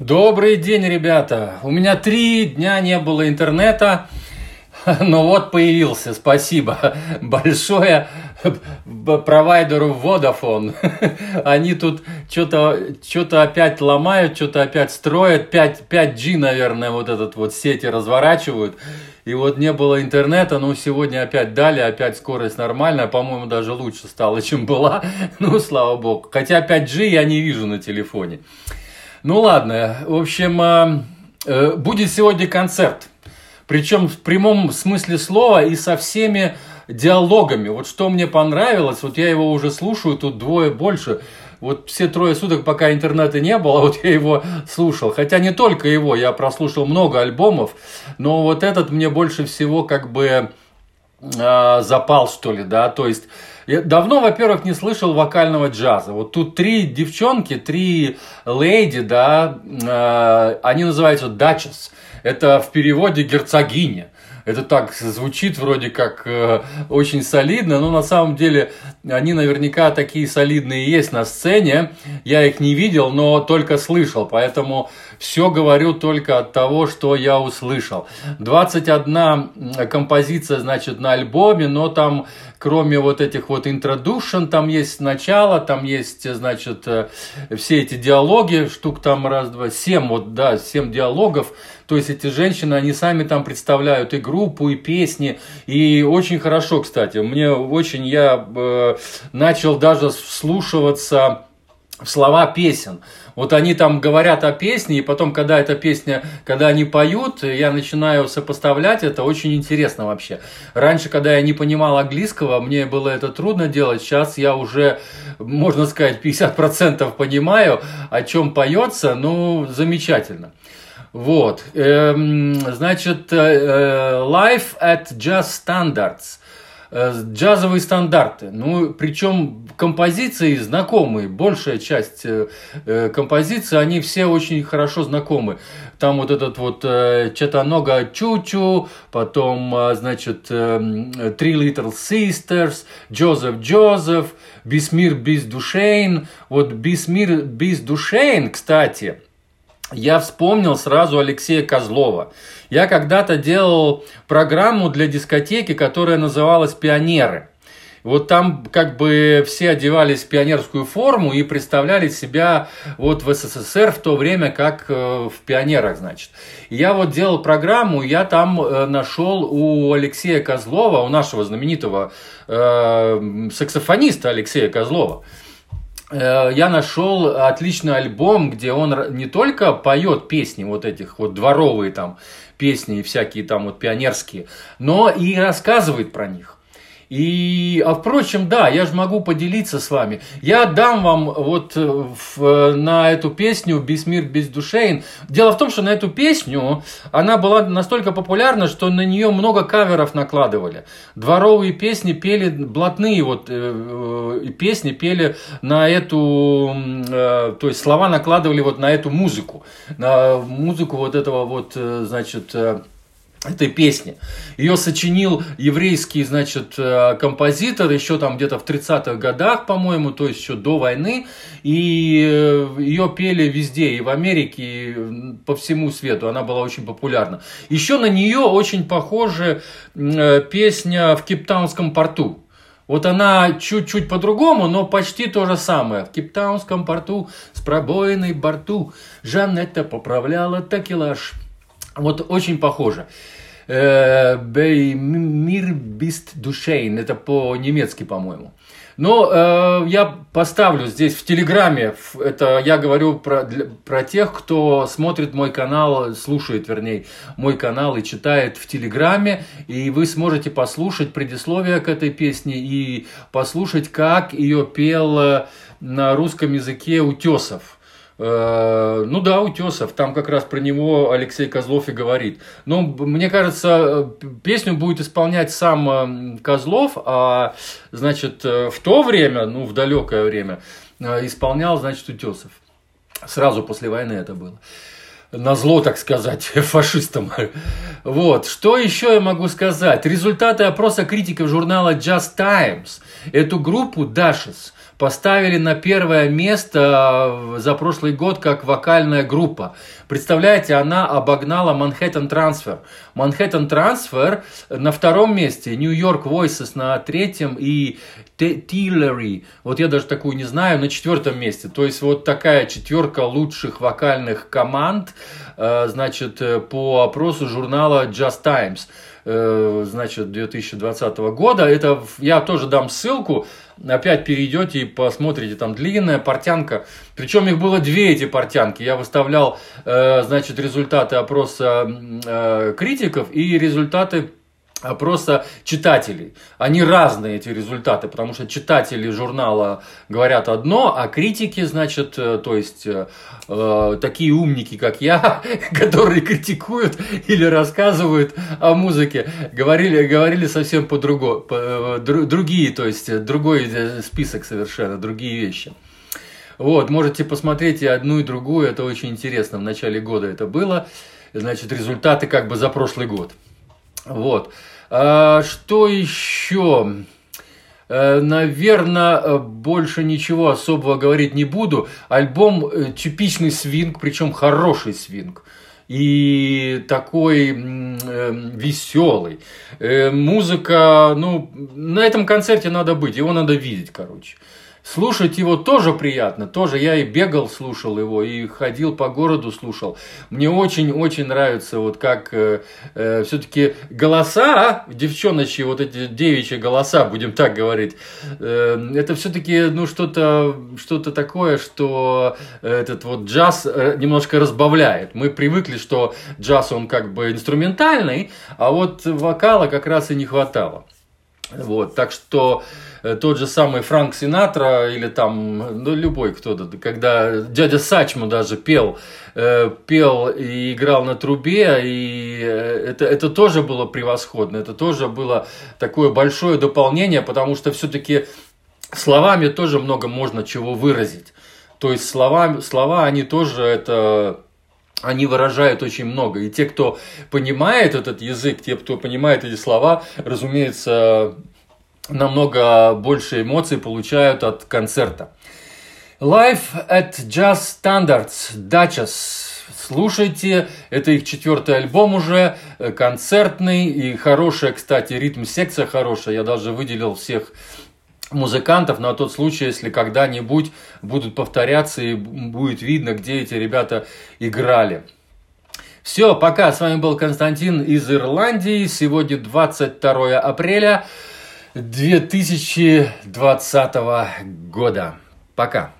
Добрый день, ребята. У меня три дня не было интернета, но вот появился. Спасибо большое провайдеру Vodafone. Они тут что-то что опять ломают, что-то опять строят. 5, 5G, наверное, вот этот вот сети разворачивают. И вот не было интернета, ну сегодня опять дали, опять скорость нормальная, по-моему, даже лучше стала, чем была. Ну, слава богу. Хотя 5G я не вижу на телефоне. Ну ладно, в общем, э, э, будет сегодня концерт. Причем в прямом смысле слова и со всеми диалогами. Вот что мне понравилось, вот я его уже слушаю, тут двое больше. Вот все трое суток, пока интернета не было, вот я его слушал. Хотя не только его, я прослушал много альбомов, но вот этот мне больше всего как бы э, запал, что ли, да, то есть я давно, во-первых, не слышал вокального джаза. Вот тут три девчонки, три леди, да, э, они называются дачес. Это в переводе герцогиня. Это так звучит вроде как э, очень солидно, но на самом деле они наверняка такие солидные есть на сцене. Я их не видел, но только слышал, поэтому все говорю только от того, что я услышал. 21 композиция, значит, на альбоме, но там кроме вот этих вот introduction, там есть начало, там есть, значит, э, все эти диалоги, штук там раз, два, семь, вот, да, семь диалогов, то есть эти женщины, они сами там представляют и группу, и песни, и очень хорошо, кстати, мне очень, я э, начал даже вслушиваться в слова песен. Вот они там говорят о песне, и потом, когда эта песня, когда они поют, я начинаю сопоставлять это, очень интересно вообще. Раньше, когда я не понимал английского, мне было это трудно делать, сейчас я уже, можно сказать, 50% понимаю, о чем поется, ну, замечательно. Вот, эм, значит, э, э, Life at Jazz Standards – джазовые стандарты. Ну, причем композиции знакомые, большая часть э, э, композиций, они все очень хорошо знакомы. Там вот этот вот Четанога Чучу, потом, значит, Three Little Sisters, Джозеф Джозеф, Бисмир Биздушейн. Вот Бисмир Биздушейн, кстати, я вспомнил сразу Алексея Козлова. Я когда-то делал программу для дискотеки, которая называлась «Пионеры». Вот там как бы все одевались в пионерскую форму и представляли себя вот в СССР в то время как э, в пионерах, значит. я вот делал программу, я там э, нашел у Алексея Козлова, у нашего знаменитого э, саксофониста Алексея Козлова, Э, я нашел отличный альбом, где он не только поет песни вот этих вот дворовые там песни и всякие там вот пионерские, но и рассказывает про них. И, а впрочем, да, я же могу поделиться с вами. Я дам вам вот э, в, на эту песню «Без мир, без душейн». Дело в том, что на эту песню она была настолько популярна, что на нее много каверов накладывали. Дворовые песни пели, блатные вот э, э, песни пели на эту, э, то есть слова накладывали вот на эту музыку. На музыку вот этого вот, э, значит, э, этой песни. Ее сочинил еврейский, значит, э, композитор еще там где-то в 30-х годах, по-моему, то есть еще до войны. И э, ее пели везде, и в Америке, и по всему свету. Она была очень популярна. Еще на нее очень похожа э, песня в Кейптаунском порту. Вот она чуть-чуть по-другому, но почти то же самое. В Кейптаунском порту с пробоиной борту Жанетта поправляла такелаж. Вот очень похоже. Э, Мир бист душейн. Это по-немецки, по-моему. Но э, я поставлю здесь в Телеграме, это я говорю про, для, про тех, кто смотрит мой канал, слушает, вернее, мой канал и читает в Телеграме, и вы сможете послушать предисловие к этой песне и послушать, как ее пел э, на русском языке Утесов. Э, ну да, Утесов, там как раз про него Алексей Козлов и говорит. Но мне кажется, песню будет исполнять сам э, Козлов, а значит э, в то время, ну в далекое время, исполнял, значит, Утесов. Сразу после войны это было на зло, так сказать, фашистам. Вот. Что еще я могу сказать? Результаты опроса критиков журнала Just Times эту группу Dashes поставили на первое место за прошлый год как вокальная группа. Представляете, она обогнала Manhattan Transfer. Manhattan Transfer на втором месте, York Voices на третьем и Tillery, вот я даже такую не знаю, на четвертом месте. То есть вот такая четверка лучших вокальных команд, э, значит, э, по опросу журнала Just Times э, значит, 2020 года. Это я тоже дам ссылку. Опять перейдете и посмотрите, там длинная портянка. Причем их было две эти портянки. Я выставлял, значит, результаты опроса критиков и результаты опроса читателей. Они разные, эти результаты, потому что читатели журнала говорят одно, а критики, значит, э, то есть э, э такие умники, как я, которые критикуют или рассказывают о музыке, говорили, говорили совсем по-другому, по, э, другие, то есть другой список совершенно, другие вещи. Вот, можете посмотреть и одну, и другую, это очень интересно. В начале года это было, значит, результаты как бы за прошлый год. Вот. А, что еще? Э, Наверное, больше ничего особого говорить не буду. Альбом э, типичный свинг, причем хороший свинг и такой э, веселый. Э, музыка, ну, на этом концерте надо быть, его надо видеть, короче. Слушать его тоже приятно, тоже я и бегал, слушал его, и ходил по городу, слушал. Мне очень-очень нравится, вот как э, э, все-таки голоса, девчоночьи, вот эти девичьи голоса, будем так говорить, э, это все-таки, ну, что-то что такое, что этот вот джаз э, немножко разбавляет. Мы привыкли, что джаз, он как бы инструментальный, а вот вокала как раз и не хватало. Вот, так что э, тот же самый Франк Синатра или там, ну, любой кто-то, когда дядя Сачму даже пел, э, пел и играл на трубе, и э, это, это тоже было превосходно, это тоже было такое большое дополнение, потому что все-таки словами тоже много можно чего выразить. То есть слова, слова они тоже это они выражают очень много. И те, кто понимает этот язык, те, кто понимает эти слова, разумеется, намного больше эмоций получают от концерта. Live at Jazz Standards, Duchess. Слушайте, это их четвертый альбом уже, э, концертный и хорошая, кстати, ритм-секция хорошая. Я даже выделил всех музыкантов на тот случай, если когда-нибудь будут повторяться и будет видно, где эти ребята играли. Все, пока. С вами был Константин из Ирландии. Сегодня 22 апреля 2020 года. Пока.